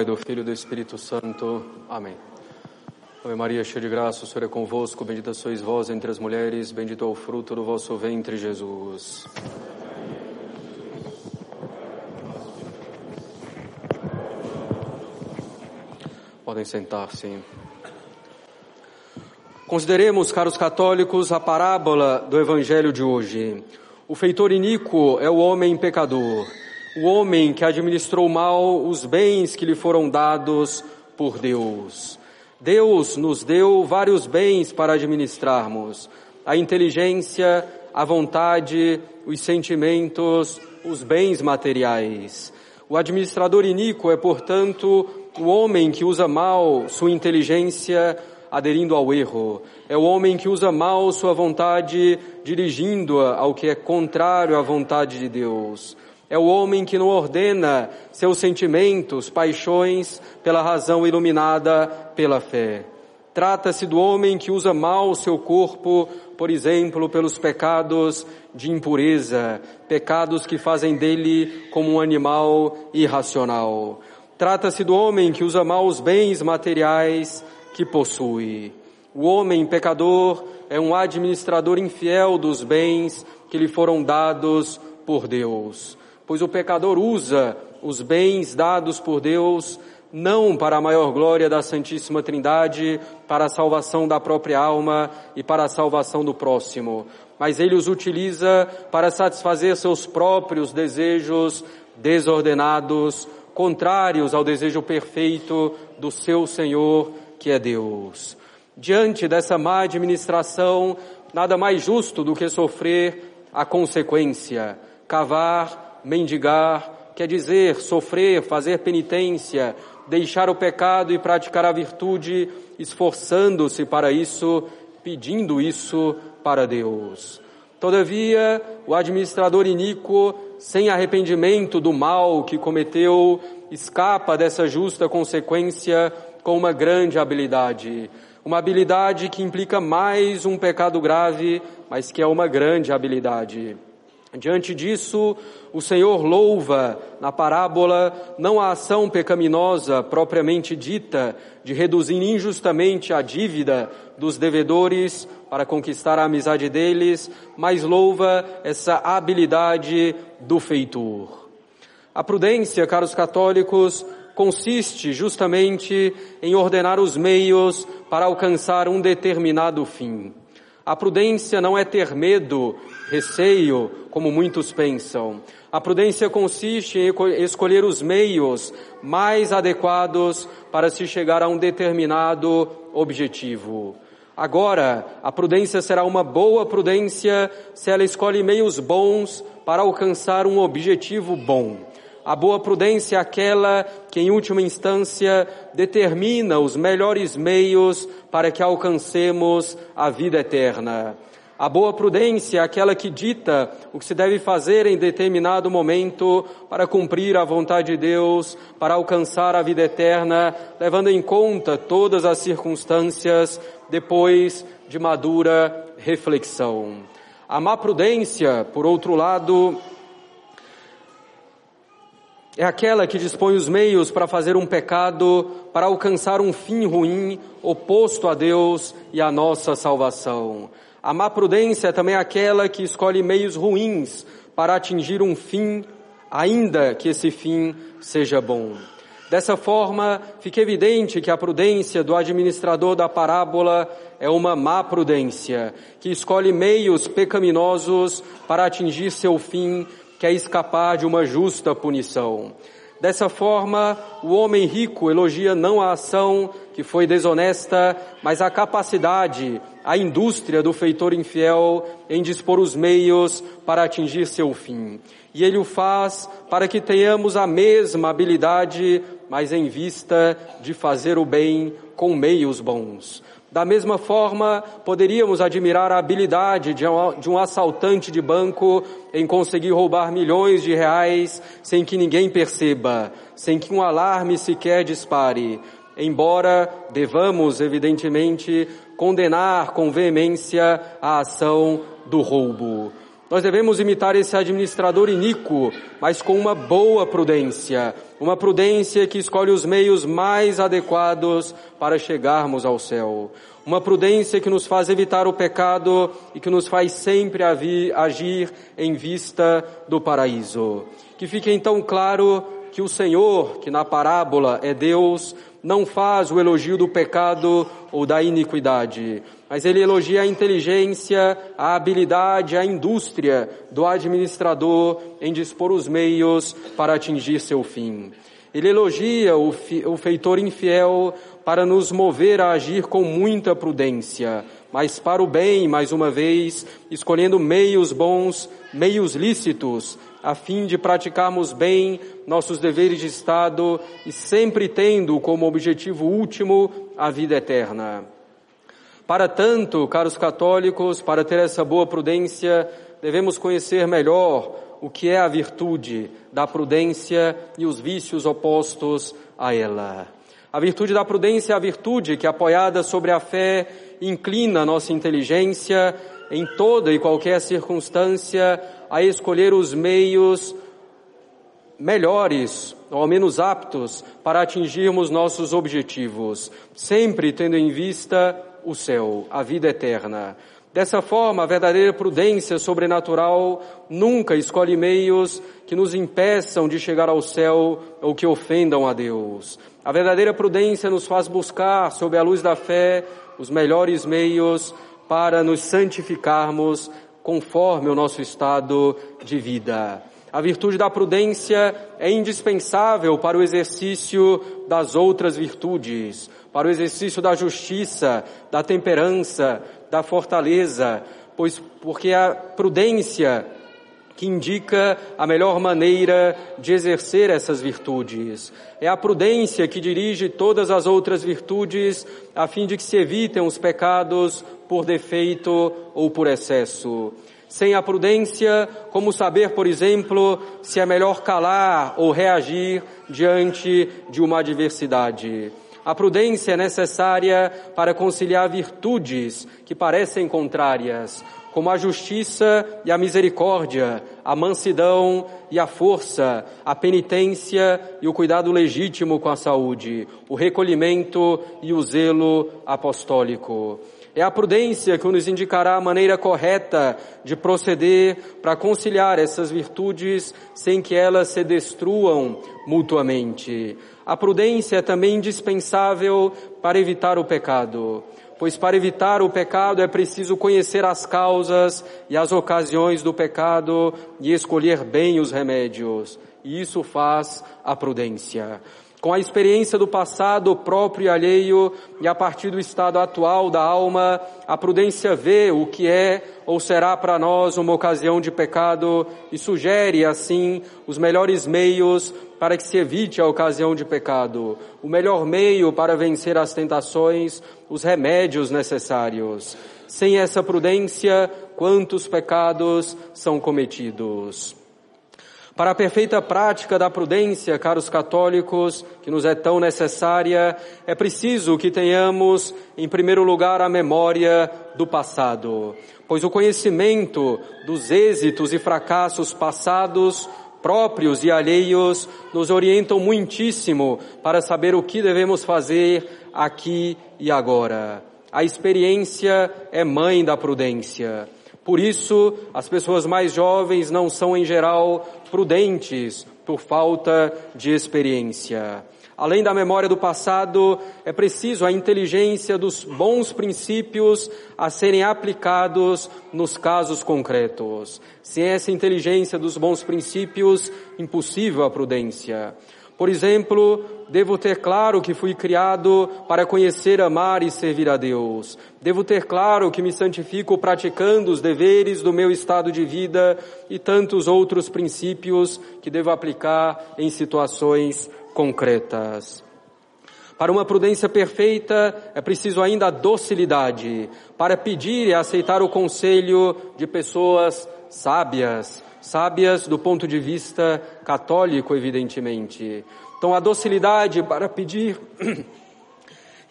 Pai, do Filho e do Espírito Santo. Amém. Ave Maria, cheia de graça, o Senhor é convosco, bendita sois vós entre as mulheres, bendito é o fruto do vosso ventre, Jesus. Podem sentar-se. Consideremos, caros católicos, a parábola do Evangelho de hoje. O feitor iníquo é o homem pecador o homem que administrou mal os bens que lhe foram dados por Deus. Deus nos deu vários bens para administrarmos: a inteligência, a vontade, os sentimentos, os bens materiais. O administrador iníquo é, portanto, o homem que usa mal sua inteligência aderindo ao erro. É o homem que usa mal sua vontade dirigindo-a ao que é contrário à vontade de Deus. É o homem que não ordena seus sentimentos, paixões, pela razão iluminada pela fé. Trata-se do homem que usa mal o seu corpo, por exemplo, pelos pecados de impureza, pecados que fazem dele como um animal irracional. Trata-se do homem que usa mal os bens materiais que possui. O homem pecador é um administrador infiel dos bens que lhe foram dados por Deus pois o pecador usa os bens dados por Deus não para a maior glória da Santíssima Trindade, para a salvação da própria alma e para a salvação do próximo, mas ele os utiliza para satisfazer seus próprios desejos desordenados, contrários ao desejo perfeito do seu Senhor, que é Deus. Diante dessa má administração, nada mais justo do que sofrer a consequência, cavar mendigar, quer dizer sofrer, fazer penitência, deixar o pecado e praticar a virtude, esforçando-se para isso, pedindo isso para Deus. Todavia, o administrador iníquo, sem arrependimento do mal que cometeu, escapa dessa justa consequência com uma grande habilidade. Uma habilidade que implica mais um pecado grave, mas que é uma grande habilidade. Diante disso, o Senhor louva na parábola não a ação pecaminosa propriamente dita de reduzir injustamente a dívida dos devedores para conquistar a amizade deles, mas louva essa habilidade do feitor. A prudência, caros católicos, consiste justamente em ordenar os meios para alcançar um determinado fim. A prudência não é ter medo, receio, como muitos pensam. A prudência consiste em escolher os meios mais adequados para se chegar a um determinado objetivo. Agora, a prudência será uma boa prudência se ela escolhe meios bons para alcançar um objetivo bom. A boa prudência é aquela que, em última instância, determina os melhores meios para que alcancemos a vida eterna. A boa prudência é aquela que dita o que se deve fazer em determinado momento para cumprir a vontade de Deus, para alcançar a vida eterna, levando em conta todas as circunstâncias depois de madura reflexão. A má prudência, por outro lado, é aquela que dispõe os meios para fazer um pecado, para alcançar um fim ruim, oposto a Deus e à nossa salvação. A má prudência é também aquela que escolhe meios ruins para atingir um fim, ainda que esse fim seja bom. Dessa forma, fica evidente que a prudência do administrador da parábola é uma má prudência, que escolhe meios pecaminosos para atingir seu fim, que é escapar de uma justa punição. Dessa forma, o homem rico elogia não a ação que foi desonesta, mas a capacidade, a indústria do feitor infiel em dispor os meios para atingir seu fim. E ele o faz para que tenhamos a mesma habilidade, mas em vista de fazer o bem com meios bons. Da mesma forma, poderíamos admirar a habilidade de um assaltante de banco em conseguir roubar milhões de reais sem que ninguém perceba, sem que um alarme sequer dispare. Embora devamos, evidentemente, condenar com veemência a ação do roubo. Nós devemos imitar esse administrador iníquo, mas com uma boa prudência, uma prudência que escolhe os meios mais adequados para chegarmos ao céu. Uma prudência que nos faz evitar o pecado e que nos faz sempre agir em vista do paraíso. Que fique então claro que o Senhor, que na parábola é Deus, não faz o elogio do pecado ou da iniquidade, mas ele elogia a inteligência, a habilidade, a indústria do administrador em dispor os meios para atingir seu fim. Ele elogia o, o feitor infiel para nos mover a agir com muita prudência, mas para o bem, mais uma vez, escolhendo meios bons, meios lícitos, a fim de praticarmos bem nossos deveres de Estado e sempre tendo como objetivo último a vida eterna. Para tanto, caros católicos, para ter essa boa prudência, devemos conhecer melhor o que é a virtude da prudência e os vícios opostos a ela. A virtude da prudência é a virtude que, apoiada sobre a fé, inclina nossa inteligência em toda e qualquer circunstância a escolher os meios melhores, ou ao menos aptos, para atingirmos nossos objetivos, sempre tendo em vista o céu, a vida eterna. Dessa forma, a verdadeira prudência sobrenatural nunca escolhe meios que nos impeçam de chegar ao céu ou que ofendam a Deus. A verdadeira prudência nos faz buscar, sob a luz da fé, os melhores meios para nos santificarmos conforme o nosso estado de vida. A virtude da prudência é indispensável para o exercício das outras virtudes, para o exercício da justiça, da temperança, da fortaleza, pois porque a prudência que indica a melhor maneira de exercer essas virtudes. É a prudência que dirige todas as outras virtudes a fim de que se evitem os pecados por defeito ou por excesso. Sem a prudência, como saber, por exemplo, se é melhor calar ou reagir diante de uma adversidade. A prudência é necessária para conciliar virtudes que parecem contrárias, como a justiça e a misericórdia, a mansidão e a força, a penitência e o cuidado legítimo com a saúde, o recolhimento e o zelo apostólico. É a prudência que nos indicará a maneira correta de proceder para conciliar essas virtudes sem que elas se destruam mutuamente. A prudência é também indispensável para evitar o pecado, pois para evitar o pecado é preciso conhecer as causas e as ocasiões do pecado e escolher bem os remédios. E isso faz a prudência com a experiência do passado próprio e alheio e a partir do estado atual da alma, a prudência vê o que é ou será para nós uma ocasião de pecado e sugere assim os melhores meios para que se evite a ocasião de pecado, o melhor meio para vencer as tentações, os remédios necessários. Sem essa prudência, quantos pecados são cometidos? Para a perfeita prática da prudência, caros católicos, que nos é tão necessária, é preciso que tenhamos, em primeiro lugar, a memória do passado, pois o conhecimento dos êxitos e fracassos passados, próprios e alheios, nos orientam muitíssimo para saber o que devemos fazer aqui e agora. A experiência é mãe da prudência. Por isso, as pessoas mais jovens não são, em geral, prudentes por falta de experiência. Além da memória do passado, é preciso a inteligência dos bons princípios a serem aplicados nos casos concretos. Sem essa inteligência dos bons princípios, impossível a prudência. Por exemplo, devo ter claro que fui criado para conhecer, amar e servir a Deus. Devo ter claro que me santifico praticando os deveres do meu estado de vida e tantos outros princípios que devo aplicar em situações concretas. Para uma prudência perfeita é preciso ainda a docilidade para pedir e aceitar o conselho de pessoas sábias, sábias do ponto de vista católico, evidentemente. Então, a docilidade para pedir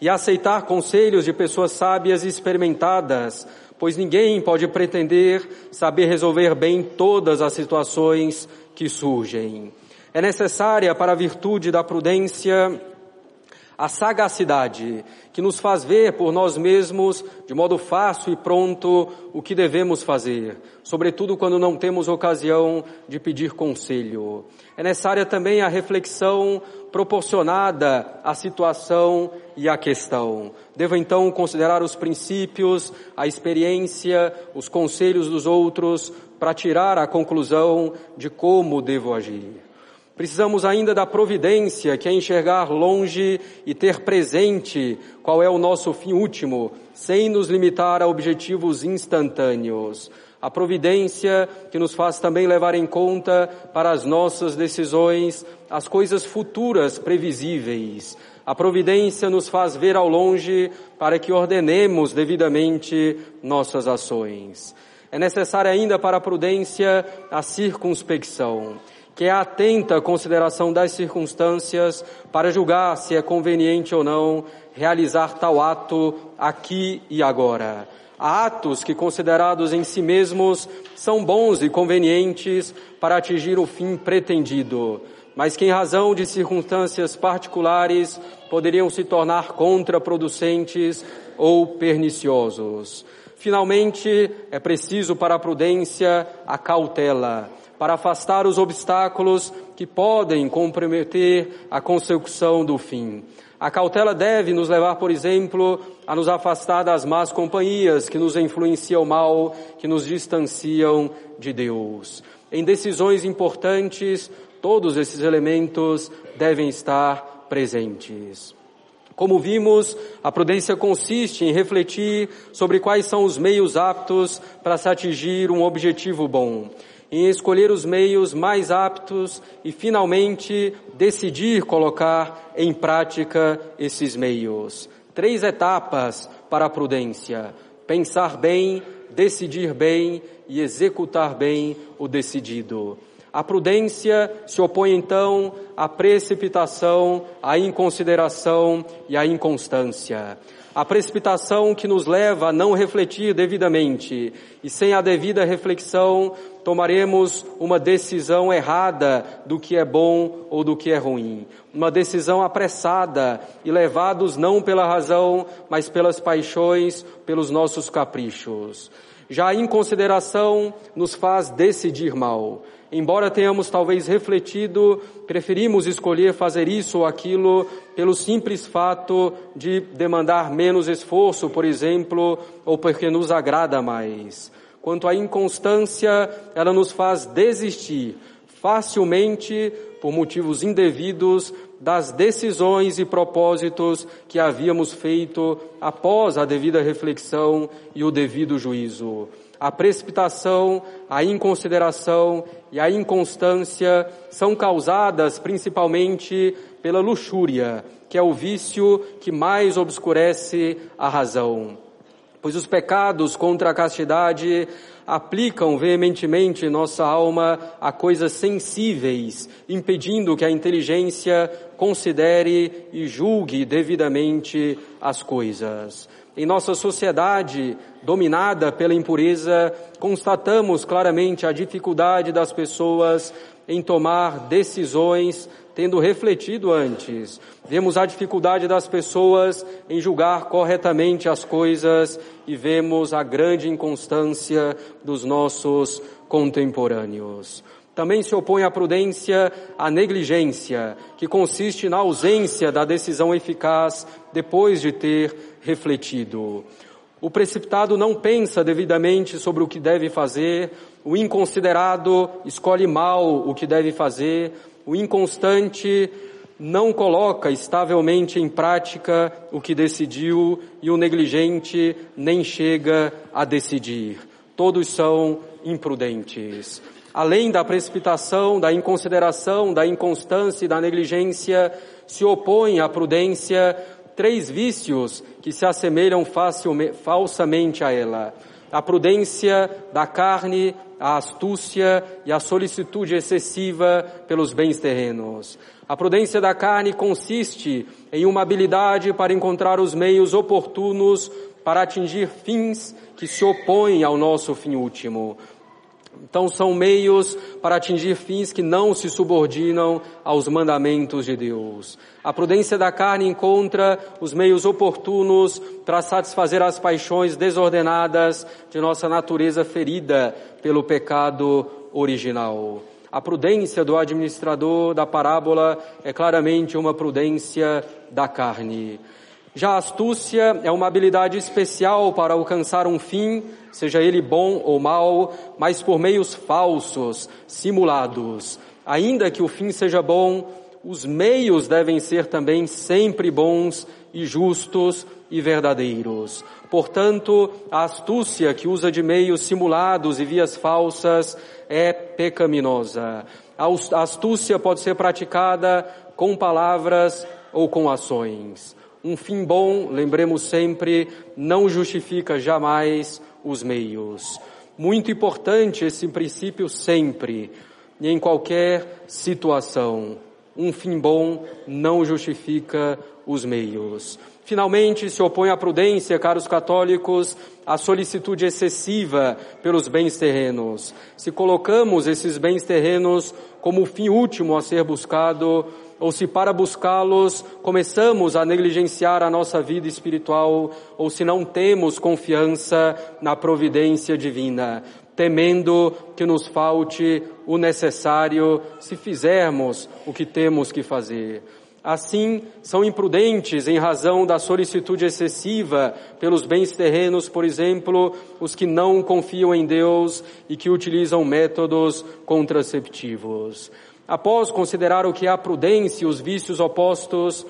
e aceitar conselhos de pessoas sábias e experimentadas pois ninguém pode pretender saber resolver bem todas as situações que surgem. É necessária para a virtude da prudência a sagacidade, que nos faz ver por nós mesmos, de modo fácil e pronto, o que devemos fazer, sobretudo quando não temos ocasião de pedir conselho. É necessária também a reflexão proporcionada à situação e à questão. Devo então considerar os princípios, a experiência, os conselhos dos outros para tirar a conclusão de como devo agir. Precisamos ainda da providência, que é enxergar longe e ter presente qual é o nosso fim último, sem nos limitar a objetivos instantâneos. A providência que nos faz também levar em conta para as nossas decisões as coisas futuras previsíveis. A providência nos faz ver ao longe para que ordenemos devidamente nossas ações. É necessária ainda para a prudência a circunspecção que é atenta consideração das circunstâncias para julgar se é conveniente ou não realizar tal ato aqui e agora. Há atos que, considerados em si mesmos, são bons e convenientes para atingir o fim pretendido, mas que, em razão de circunstâncias particulares, poderiam se tornar contraproducentes ou perniciosos. Finalmente, é preciso para a prudência a cautela para afastar os obstáculos que podem comprometer a consecução do fim. A cautela deve nos levar, por exemplo, a nos afastar das más companhias que nos influenciam mal, que nos distanciam de Deus. Em decisões importantes, todos esses elementos devem estar presentes. Como vimos, a prudência consiste em refletir sobre quais são os meios aptos para se atingir um objetivo bom em escolher os meios mais aptos e finalmente decidir colocar em prática esses meios. Três etapas para a prudência: pensar bem, decidir bem e executar bem o decidido. A prudência se opõe então à precipitação, à inconsideração e à inconstância. A precipitação que nos leva a não refletir devidamente e sem a devida reflexão tomaremos uma decisão errada do que é bom ou do que é ruim. Uma decisão apressada e levados não pela razão, mas pelas paixões, pelos nossos caprichos. Já a inconsideração nos faz decidir mal. Embora tenhamos talvez refletido, preferimos escolher fazer isso ou aquilo pelo simples fato de demandar menos esforço, por exemplo, ou porque nos agrada mais. Quanto à inconstância, ela nos faz desistir. Facilmente, por motivos indevidos, das decisões e propósitos que havíamos feito após a devida reflexão e o devido juízo. A precipitação, a inconsideração e a inconstância são causadas principalmente pela luxúria, que é o vício que mais obscurece a razão pois os pecados contra a castidade aplicam veementemente nossa alma a coisas sensíveis, impedindo que a inteligência considere e julgue devidamente as coisas. Em nossa sociedade dominada pela impureza, constatamos claramente a dificuldade das pessoas em tomar decisões tendo refletido antes. Vemos a dificuldade das pessoas em julgar corretamente as coisas e vemos a grande inconstância dos nossos contemporâneos. Também se opõe à prudência a negligência, que consiste na ausência da decisão eficaz depois de ter refletido. O precipitado não pensa devidamente sobre o que deve fazer, o inconsiderado escolhe mal o que deve fazer, o inconstante não coloca estavelmente em prática o que decidiu e o negligente nem chega a decidir. Todos são imprudentes. Além da precipitação, da inconsideração, da inconstância e da negligência, se opõe à prudência três vícios que se assemelham falsamente a ela. A prudência da carne, a astúcia e a solicitude excessiva pelos bens terrenos. A prudência da carne consiste em uma habilidade para encontrar os meios oportunos para atingir fins que se opõem ao nosso fim último. Então são meios para atingir fins que não se subordinam aos mandamentos de Deus. A prudência da carne encontra os meios oportunos para satisfazer as paixões desordenadas de nossa natureza ferida pelo pecado original. A prudência do administrador da parábola é claramente uma prudência da carne. Já a astúcia é uma habilidade especial para alcançar um fim, seja ele bom ou mal, mas por meios falsos, simulados. Ainda que o fim seja bom, os meios devem ser também sempre bons e justos e verdadeiros. Portanto, a astúcia que usa de meios simulados e vias falsas é pecaminosa. A astúcia pode ser praticada com palavras ou com ações. Um fim bom, lembremos sempre, não justifica jamais os meios. Muito importante esse princípio sempre e em qualquer situação. Um fim bom não justifica os meios. Finalmente, se opõe à prudência, caros católicos, a solicitude excessiva pelos bens terrenos. Se colocamos esses bens terrenos como o fim último a ser buscado, ou se para buscá-los começamos a negligenciar a nossa vida espiritual, ou se não temos confiança na providência divina, temendo que nos falte o necessário se fizermos o que temos que fazer. Assim, são imprudentes em razão da solicitude excessiva pelos bens terrenos, por exemplo, os que não confiam em Deus e que utilizam métodos contraceptivos. Após considerar o que é a prudência e os vícios opostos,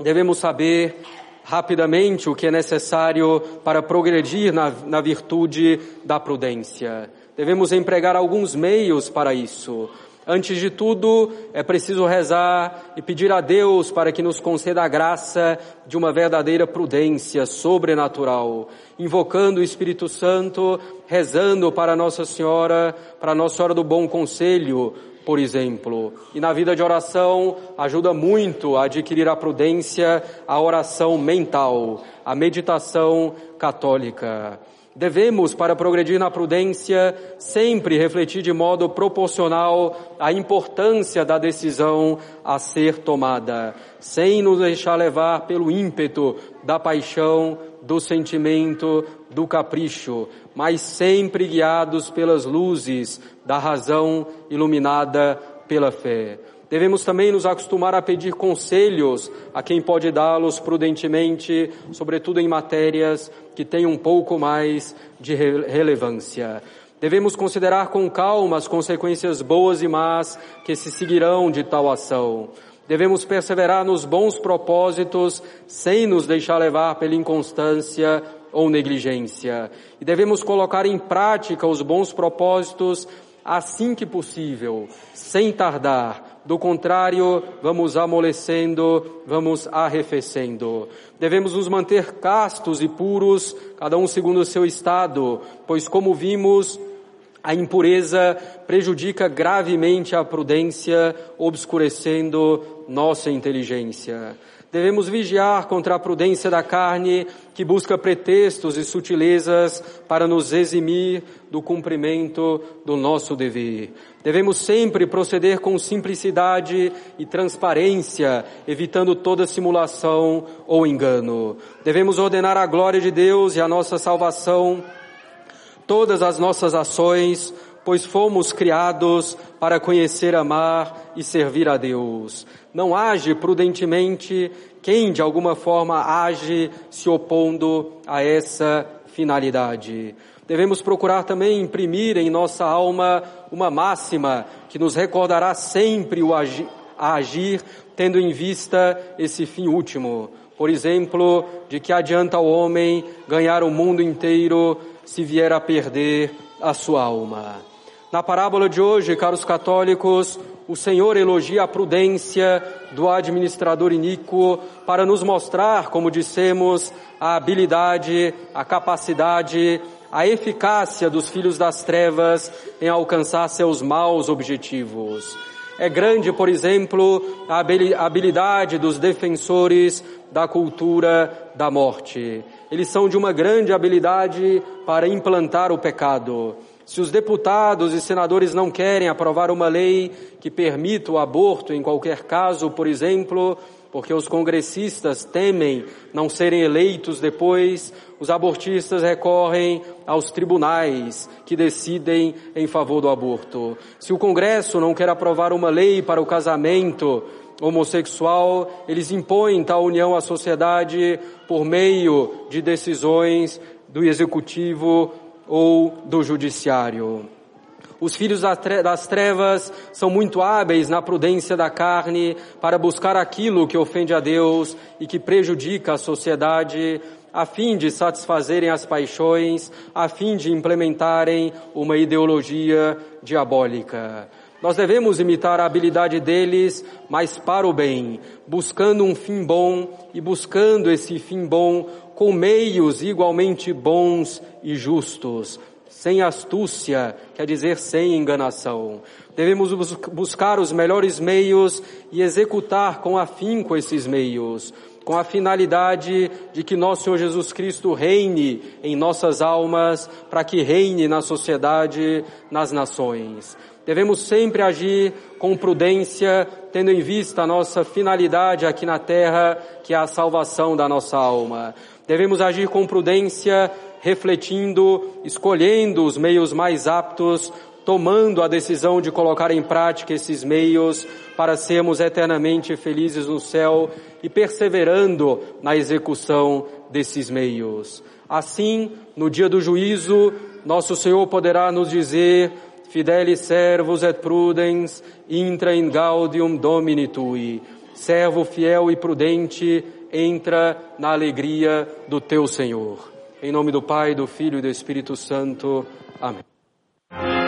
devemos saber rapidamente o que é necessário para progredir na, na virtude da prudência. Devemos empregar alguns meios para isso. Antes de tudo, é preciso rezar e pedir a Deus para que nos conceda a graça de uma verdadeira prudência sobrenatural, invocando o Espírito Santo, rezando para Nossa Senhora, para Nossa Senhora do Bom Conselho, por exemplo. E na vida de oração ajuda muito a adquirir a prudência, a oração mental, a meditação católica. Devemos, para progredir na prudência, sempre refletir de modo proporcional a importância da decisão a ser tomada, sem nos deixar levar pelo ímpeto da paixão, do sentimento, do capricho, mas sempre guiados pelas luzes da razão iluminada pela fé. Devemos também nos acostumar a pedir conselhos a quem pode dá-los prudentemente, sobretudo em matérias que têm um pouco mais de relevância. Devemos considerar com calma as consequências boas e más que se seguirão de tal ação. Devemos perseverar nos bons propósitos sem nos deixar levar pela inconstância ou negligência. E devemos colocar em prática os bons propósitos assim que possível, sem tardar. Do contrário, vamos amolecendo, vamos arrefecendo. Devemos nos manter castos e puros, cada um segundo o seu estado, pois como vimos, a impureza prejudica gravemente a prudência, obscurecendo nossa inteligência. Devemos vigiar contra a prudência da carne que busca pretextos e sutilezas para nos eximir do cumprimento do nosso dever. Devemos sempre proceder com simplicidade e transparência, evitando toda simulação ou engano. Devemos ordenar a glória de Deus e a nossa salvação, todas as nossas ações, pois fomos criados para conhecer, amar e servir a Deus. Não age prudentemente quem de alguma forma age se opondo a essa finalidade. Devemos procurar também imprimir em nossa alma uma máxima que nos recordará sempre o agir, a agir tendo em vista esse fim último. Por exemplo, de que adianta o homem ganhar o mundo inteiro se vier a perder a sua alma. Na parábola de hoje, caros católicos, o Senhor elogia a prudência do administrador iníquo para nos mostrar, como dissemos, a habilidade, a capacidade, a eficácia dos filhos das trevas em alcançar seus maus objetivos. É grande, por exemplo, a habilidade dos defensores da cultura da morte. Eles são de uma grande habilidade para implantar o pecado. Se os deputados e senadores não querem aprovar uma lei que permita o aborto em qualquer caso, por exemplo, porque os congressistas temem não serem eleitos depois, os abortistas recorrem aos tribunais que decidem em favor do aborto. Se o Congresso não quer aprovar uma lei para o casamento homossexual, eles impõem tal união à sociedade por meio de decisões do executivo ou do judiciário. Os filhos das trevas são muito hábeis na prudência da carne para buscar aquilo que ofende a Deus e que prejudica a sociedade, a fim de satisfazerem as paixões, a fim de implementarem uma ideologia diabólica. Nós devemos imitar a habilidade deles, mas para o bem, buscando um fim bom e buscando esse fim bom com meios igualmente bons e justos, sem astúcia, quer dizer sem enganação. Devemos buscar os melhores meios e executar com afinco esses meios, com a finalidade de que nosso Senhor Jesus Cristo reine em nossas almas, para que reine na sociedade, nas nações. Devemos sempre agir com prudência, tendo em vista a nossa finalidade aqui na terra, que é a salvação da nossa alma. Devemos agir com prudência, refletindo, escolhendo os meios mais aptos, tomando a decisão de colocar em prática esses meios para sermos eternamente felizes no céu e perseverando na execução desses meios. Assim, no dia do juízo, nosso Senhor poderá nos dizer, Fidelis servus et prudens, intra in gaudium domini tui. Servo fiel e prudente, entra na alegria do teu Senhor. Em nome do Pai, do Filho e do Espírito Santo. Amém.